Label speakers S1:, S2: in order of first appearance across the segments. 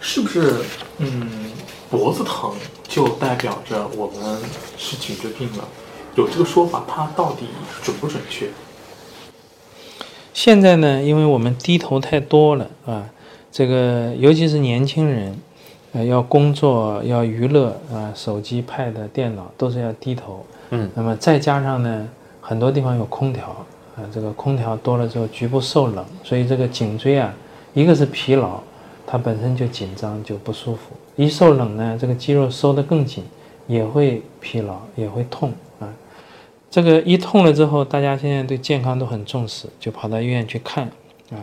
S1: 是不是嗯脖子疼就代表着我们是颈椎病了？有这个说法，它到底准不准确？
S2: 现在呢，因为我们低头太多了啊，这个尤其是年轻人，呃，要工作要娱乐啊，手机、pad、电脑都是要低头。
S1: 嗯
S2: 那么再加上呢，很多地方有空调啊，这个空调多了之后，局部受冷，所以这个颈椎啊，一个是疲劳，它本身就紧张就不舒服，一受冷呢，这个肌肉收得更紧，也会疲劳，也会痛啊。这个一痛了之后，大家现在对健康都很重视，就跑到医院去看啊。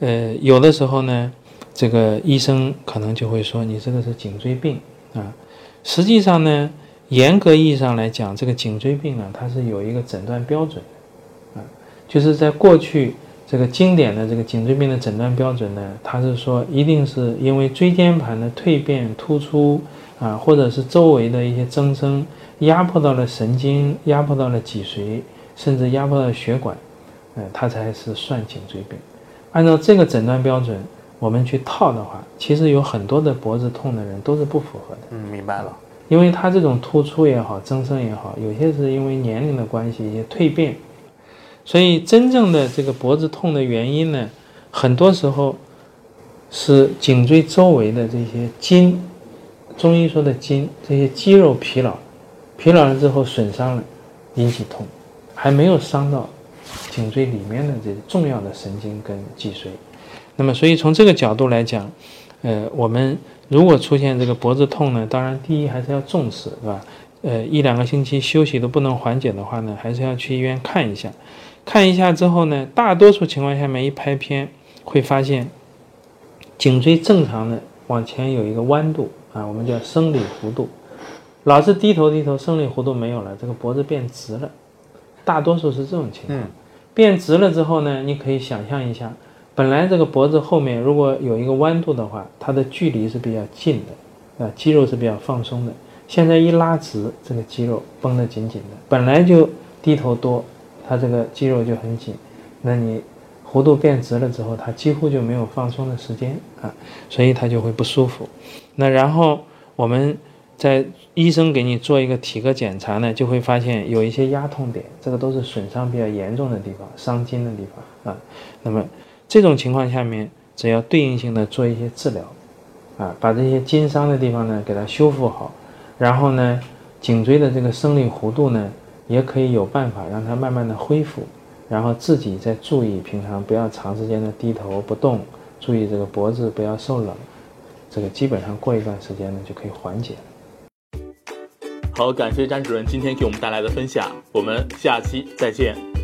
S2: 呃，有的时候呢，这个医生可能就会说你这个是颈椎病啊。实际上呢，严格意义上来讲，这个颈椎病啊，它是有一个诊断标准的啊，就是在过去这个经典的这个颈椎病的诊断标准呢，它是说一定是因为椎间盘的蜕变突出啊，或者是周围的一些增生压迫到了神经，压迫到了脊髓，甚至压迫到了血管，呃，它才是算颈椎病。按照这个诊断标准，我们去套的话，其实有很多的脖子痛的人都是不符合的。
S1: 嗯，明白了。
S2: 因为它这种突出也好，增生也好，有些是因为年龄的关系，一些蜕变，所以真正的这个脖子痛的原因呢，很多时候是颈椎周围的这些筋，中医说的筋，这些肌肉疲劳，疲劳了之后损伤了，引起痛，还没有伤到颈椎里面的这重要的神经跟脊髓。那么，所以从这个角度来讲，呃，我们如果出现这个脖子痛呢，当然第一还是要重视，对吧？呃，一两个星期休息都不能缓解的话呢，还是要去医院看一下。看一下之后呢，大多数情况下面一拍片会发现，颈椎正常的往前有一个弯度啊，我们叫生理弧度。老是低头低头，生理弧度没有了，这个脖子变直了，大多数是这种情况。
S1: 嗯
S2: 变直了之后呢，你可以想象一下，本来这个脖子后面如果有一个弯度的话，它的距离是比较近的，啊，肌肉是比较放松的。现在一拉直，这个肌肉绷得紧紧的，本来就低头多，它这个肌肉就很紧，那你弧度变直了之后，它几乎就没有放松的时间啊，所以它就会不舒服。那然后我们在医生给你做一个体格检查呢，就会发现有一些压痛点，这个都是损伤比较严重的地方，伤筋的地方啊。那么这种情况下面，只要对应性的做一些治疗，啊，把这些筋伤的地方呢给它修复好，然后呢，颈椎的这个生理弧度呢，也可以有办法让它慢慢的恢复，然后自己再注意平常不要长时间的低头不动，注意这个脖子不要受冷，这个基本上过一段时间呢就可以缓解。
S1: 好，感谢詹主任今天给我们带来的分享，我们下期再见。